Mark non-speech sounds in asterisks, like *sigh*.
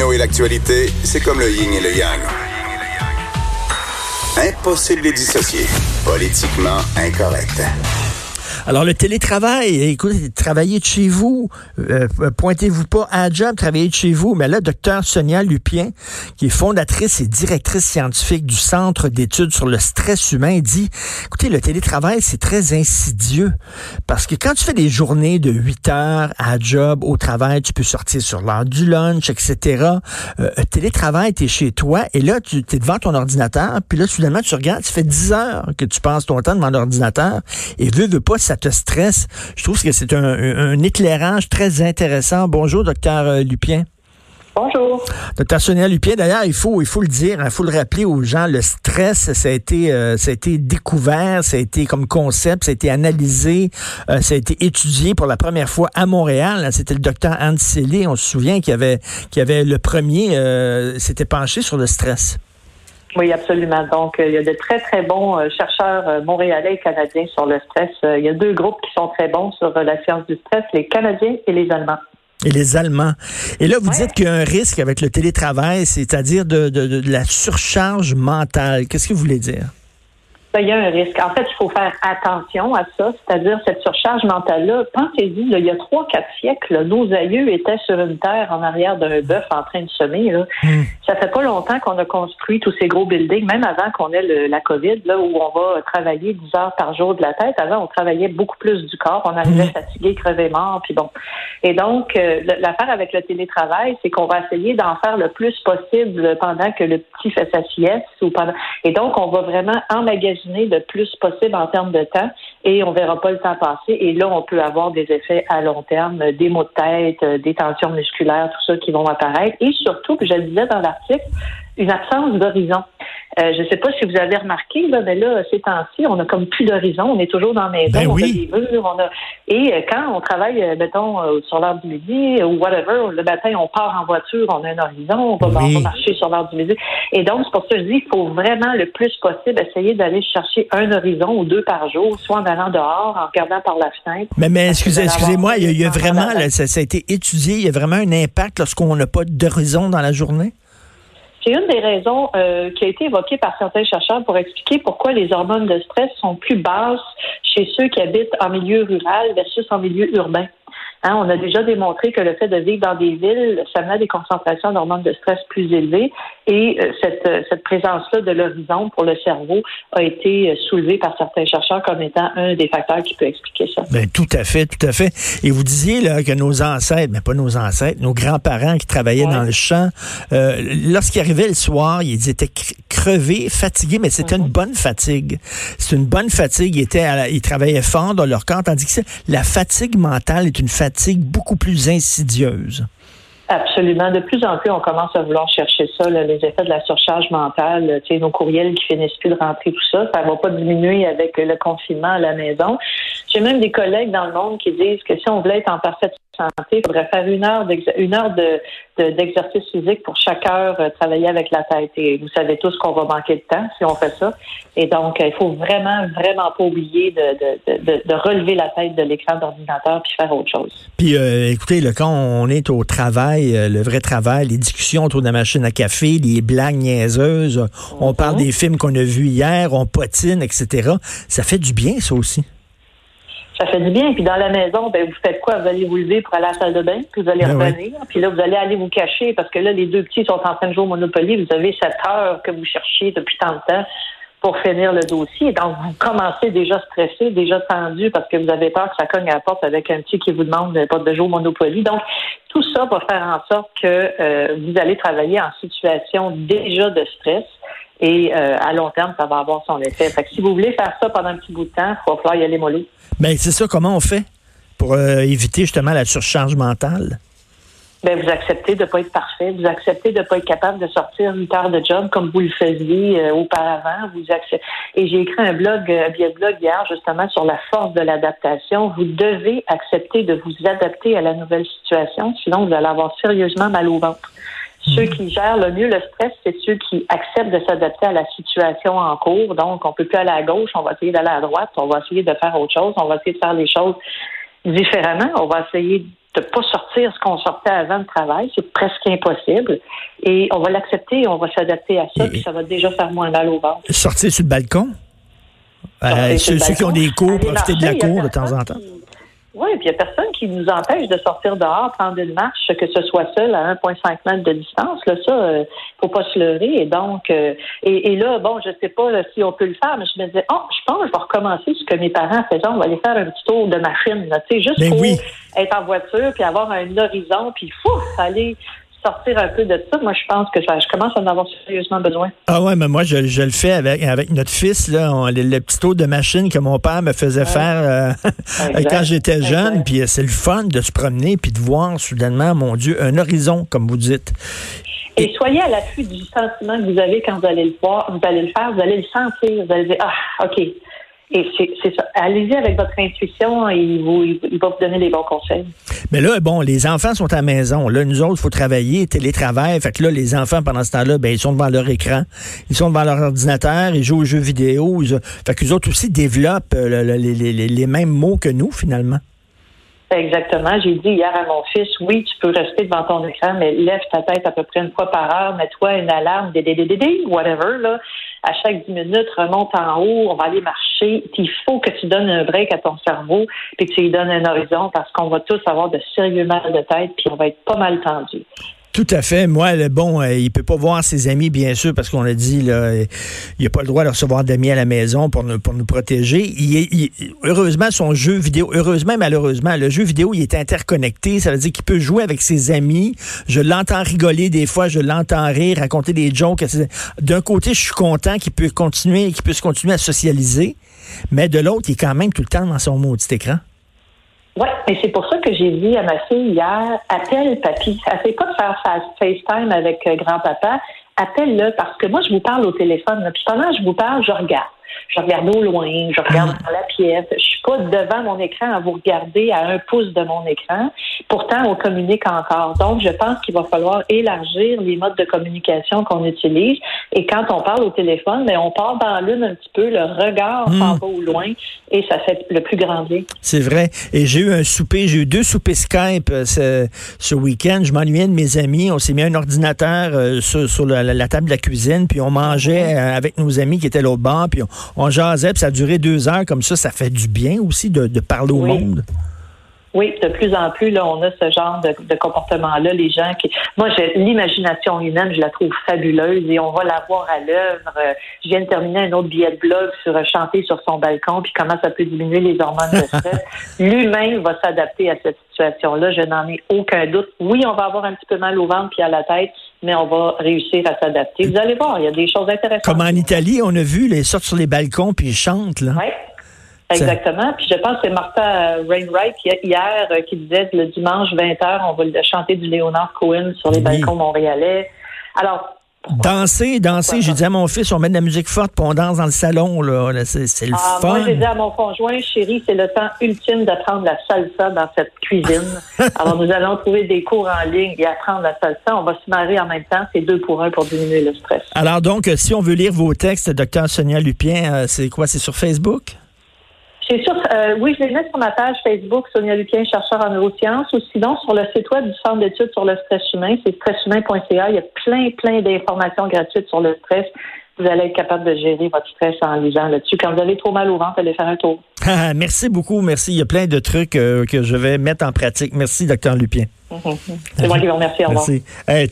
Et l'actualité, c'est comme le yin et le yang. Impossible de les dissocier. Politiquement incorrect. Alors, le télétravail, écoutez, travaillez de chez vous, euh, pointez-vous pas à job, travaillez de chez vous. Mais là, docteur Sonia Lupien, qui est fondatrice et directrice scientifique du Centre d'études sur le stress humain, dit, écoutez, le télétravail, c'est très insidieux. Parce que quand tu fais des journées de 8 heures à job, au travail, tu peux sortir sur l'heure du lunch, etc. Euh, télétravail, tu es chez toi, et là, tu es devant ton ordinateur, puis là, soudainement, tu regardes, tu fais 10 heures que tu passes ton temps devant l'ordinateur, et veux, veux pas, ça te stresse. Je trouve que c'est un, éclairage très intéressant. Bonjour, docteur euh, Lupien. Bonjour. Docteur Sonia Lupien, d'ailleurs, il faut, il faut le dire, il hein, faut le rappeler aux gens, le stress, ça a été, euh, ça a été découvert, ça a été comme concept, ça a été analysé, euh, ça a été étudié pour la première fois à Montréal. C'était le docteur Hans Selle, on se souvient, qui avait, qui avait le premier, s'était penché sur le stress. Oui, absolument. Donc, euh, il y a de très, très bons euh, chercheurs euh, montréalais et canadiens sur le stress. Il y a deux groupes qui sont très bons sur la science du stress, les Canadiens et les Allemands. Et les Allemands. Et là, vous dites qu'il y a un risque avec le télétravail, c'est-à-dire de, de la surcharge mentale. Qu'est-ce que vous voulez dire? Il y a un risque. En fait, il faut faire attention à ça, c'est-à-dire cette surcharge mentale-là. Pensez-y, il y a trois, quatre siècles, nos aïeux étaient sur une terre en arrière d'un bœuf en train de semer. Là. Hmm. Ça fait pas longtemps qu'on a construit tous ces gros buildings, même avant qu'on ait la COVID, là, où on va travailler 10 heures par jour de la tête. Avant, on travaillait beaucoup plus du corps. On arrivait hmm. fatigué, crevé, mort, puis bon. Et donc, euh, l'affaire avec le télétravail, c'est qu'on va essayer d'en faire le plus possible pendant que le petit fait sa sieste ou pendant. Et donc, on va vraiment emmagasiner le plus possible en termes de temps et on verra pas le temps passer. Et là, on peut avoir des effets à long terme, des maux de tête, euh, des tensions musculaires, tout ça qui vont apparaître. Et surtout, je le disais dans l'article, une absence d'horizon. Euh, je ne sais pas si vous avez remarqué, là, mais là, ces temps-ci, on a comme plus d'horizon. On est toujours dans la maison, ben on a des murs, on a... Et euh, quand on travaille, euh, mettons, sur l'heure du midi ou whatever, le matin, on part en voiture, on a un horizon, on va, marcher sur l'heure du midi. Et donc, c'est pour ça que je dis qu'il faut vraiment le plus possible essayer d'aller chercher un horizon ou deux par jour, soit en allant dehors, en regardant par la fenêtre. Mais, mais excusez, excusez-moi, il y a, vraiment, ça, ça, a été étudié, il y a vraiment un impact lorsqu'on n'a pas d'horizon dans la journée? C'est une des raisons euh, qui a été évoquée par certains chercheurs pour expliquer pourquoi les hormones de stress sont plus basses chez ceux qui habitent en milieu rural versus en milieu urbain. Hein, on a déjà démontré que le fait de vivre dans des villes, ça met des concentrations d'hormones de stress plus élevées et euh, cette, euh, cette présence-là de l'horizon pour le cerveau a été euh, soulevée par certains chercheurs comme étant un des facteurs qui peut expliquer ça. Ben, tout à fait, tout à fait. Et vous disiez là, que nos ancêtres, mais pas nos ancêtres, nos grands-parents qui travaillaient dans le champ, euh, lorsqu'ils arrivaient le soir, ils étaient crevés, fatigués, mais c'était une mhm. bonne fatigue. C'est une bonne fatigue. Ils, étaient ils travaillaient fort dans leur corps, tandis que la fatigue mentale est une fatigue beaucoup plus insidieuse. Absolument. De plus en plus, on commence à vouloir chercher ça, les effets de la surcharge mentale, nos courriels qui finissent plus de rentrer, tout ça. Ça ne va pas diminuer avec le confinement à la maison. J'ai même des collègues dans le monde qui disent que si on voulait être en parfaite santé, il faudrait faire une heure une heure de d'exercice physique pour chaque heure euh, travailler avec la tête. Et vous savez tous qu'on va manquer de temps si on fait ça. Et donc, il faut vraiment, vraiment pas oublier de, de, de, relever la tête de l'écran d'ordinateur puis faire autre chose. Puis, euh, écoutez, le, quand on est au travail, euh, le vrai travail, les discussions autour de la machine à café, les blagues niaiseuses, on parle mhm. des films qu'on a vus hier, on potine, etc. Ça fait du bien, ça aussi ça fait du bien. Puis dans la maison, ben, vous faites quoi? Vous allez vous lever pour aller à la salle de bain, puis vous allez ben revenir. Puis là, vous allez aller vous cacher parce que là, les deux petits sont en train de jouer au Monopoly. Vous avez cette heure que vous cherchiez depuis tant de temps pour finir le dossier. Donc, vous commencez déjà stressé, déjà tendu parce que vous avez peur que ça cogne à la porte avec un petit qui vous demande pas de jouer au Monopoly. Donc, tout ça va faire en sorte que euh, vous allez travailler en situation déjà de stress. Et euh, à long terme, ça va avoir son effet. Fait que si vous voulez faire ça pendant un petit bout de temps, il va falloir y aller mollo. Mais ben, c'est ça, comment on fait pour euh, éviter justement la surcharge mentale? ben, vous acceptez de ne pas être parfait, vous acceptez de ne pas être capable de sortir 8 heures de job comme vous le faisiez euh, auparavant. Vous acceptez... Et j'ai écrit un blog, un blog hier justement sur la force de l'adaptation. Vous devez accepter de vous adapter à la nouvelle situation, sinon vous allez avoir sérieusement mal au ventre. Ceux hmm. qui gèrent le mieux le stress, c'est ceux qui acceptent de s'adapter à la situation en cours. Donc, on peut plus aller à gauche, on va essayer d'aller à droite, on va essayer de faire autre chose, on va essayer de faire les choses différemment. On va essayer de pas sortir ce qu'on sortait avant le travail. C'est presque impossible. Et on va l'accepter on va s'adapter à ça, puis ça va déjà faire moins mal au ventre. Sortir sur le balcon? Euh, ceux, qui ont des cours, profiter de la cour de temps en temps? Oui, puis il n'y a personne qui nous empêche de sortir dehors, prendre une marche, que ce soit seul à 1,5 mètres de distance. Là, ça, euh, faut pas se leurrer. Et donc, euh, et, là, bon, je sais pas si on peut le faire, mais je me disais, oh, je pense que je vais recommencer ce que mes parents faisaient. On va aller faire un petit tour de machine, tu sais, juste ben pour être en voiture, puis avoir un horizon, puis fou, aller sortir un peu de ça, moi, je pense que je, commence à en avoir sérieusement besoin. Ah ouais, mais moi, je, le fais avec, avec notre fils, là, le, petit tour de machine que mon père me faisait faire euh, *laughs* quand j'étais jeune. Puis euh, c'est le fun de se promener puis de voir soudainement, mon Dieu, un horizon, comme vous dites. Et, soyez à l'affût du sentiment que vous avez quand vous allez le voir, vous allez le faire, vous allez le sentir, vous allez dire, ah, OK, et c'est ça. Allez-y avec votre intuition et il, vous, va vous donner les bons conseils. Mais là, bon, les enfants sont à la maison. Là, nous autres, il faut travailler, télétravail. Fait que là, les enfants, pendant ce temps-là, ben, ils sont devant leur écran. Ils sont devant leur ordinateur, ils jouent aux jeux vidéo. Ils, fait qu'eux autres aussi développent euh, les mêmes mots que nous, finalement. Exactement. J'ai dit hier à mon fils, oui, tu peux rester devant ton écran, mais lève ta tête à peu près une fois par heure, mets-toi une alarme, dédédédé, whatever, là. À chaque dix minutes, remonte en haut, on va aller marcher. il faut que tu donnes un break à ton cerveau, puis que tu lui donnes un horizon, parce qu'on va tous avoir de sérieux mal de tête, puis on va être pas mal tendu. Tout à fait. Moi, le bon, euh, il peut pas voir ses amis, bien sûr, parce qu'on a dit, il n'a pas le droit de recevoir d'amis à la maison pour nous, protéger. Heureusement, son jeu vidéo, heureusement, malheureusement, le jeu vidéo, il est interconnecté. Ça veut dire qu'il peut jouer avec ses amis. Je l'entends rigoler des fois, je l'entends rire, raconter des jokes. D'un côté, je suis content qu'il peut continuer, qu'il puisse continuer à socialiser. Mais de l'autre, il est quand même tout le temps dans son maudit écran. Oui, mais c'est pour ça que j'ai dit à ma fille hier, appelle papy. Fait pas de faire FaceTime avec euh, grand-papa. Appelle-le parce que moi, je vous parle au téléphone. Puis pendant que je vous parle, je regarde je regarde au loin, je regarde ah. dans la pièce. Je suis pas devant mon écran à vous regarder à un pouce de mon écran. Pourtant, on communique encore. Donc, je pense qu'il va falloir élargir les modes de communication qu'on utilise. Et quand on parle au téléphone, mais ben, on part dans l'une un petit peu, le regard hmm. s'en va au loin et ça fait le plus grand bien. C'est vrai. Et j'ai eu un souper, j'ai eu deux soupers Skype euh, ce, week-end. Je m'ennuyais de mes amis. On s'est mis un ordinateur euh, sur, la, table de la cuisine, puis on mangeait euh, avec nos amis qui étaient l'autre bord, puis on, on jasait, puis ça a duré deux heures comme ça. Ça fait du bien aussi de, parler au monde. Oui, de plus en plus, là, on a ce genre de, comportement-là. Les gens qui. Moi, l'imagination humaine, je la trouve fabuleuse et on va la voir à l'œuvre. Euh, je viens de terminer un autre billet de blog sur euh, chanter sur son balcon, puis comment ça peut diminuer les hormones de stress. *laughs* L'humain va s'adapter à cette situation-là. Je n'en ai aucun doute. Oui, on va avoir un petit peu mal au ventre puis à la tête, mais on va réussir à s'adapter. Vous allez voir, il y a des choses intéressantes. Comme en Italie, on a vu, les sortent sur les balcons puis ils chantent, là. Oui. Exactement. Puis je pense que c'est Martha Rainwright hier euh, qui disait le dimanche 20h, on va chanter du Léonard Cohen sur les balcons montréalais. Alors, Danser, danser. J'ai dit à mon fils, on met de la musique forte, puis on danse dans le salon. Là. C'est le ah, fun. Moi, j'ai dit à mon conjoint, chérie, c'est le temps ultime d'apprendre la salsa dans cette cuisine. *laughs* Alors, nous allons trouver des cours en ligne et apprendre la salsa. On va se marier en même temps. C'est deux pour un pour diminuer le stress. Alors, donc, si on veut lire vos textes, docteur Sonia Lupien, euh, c'est quoi? C'est sur Facebook? C'est sûr, euh, oui, je les mets sur ma page Facebook, Sonia Lupien, chercheur en neurosciences, ou sinon sur le site web du Centre d'études sur le stress humain, c'est stresshumain.ca. Il y a plein, plein d'informations gratuites sur le stress. Vous allez être capable de gérer votre stress en lisant là-dessus. Quand vous avez trop mal au ventre, allez faire un tour. *laughs* merci beaucoup, merci. Il y a plein de trucs euh, que je vais mettre en pratique. Merci, docteur Lupien. *laughs* C'est moi qui vous remercie. Au revoir. Merci.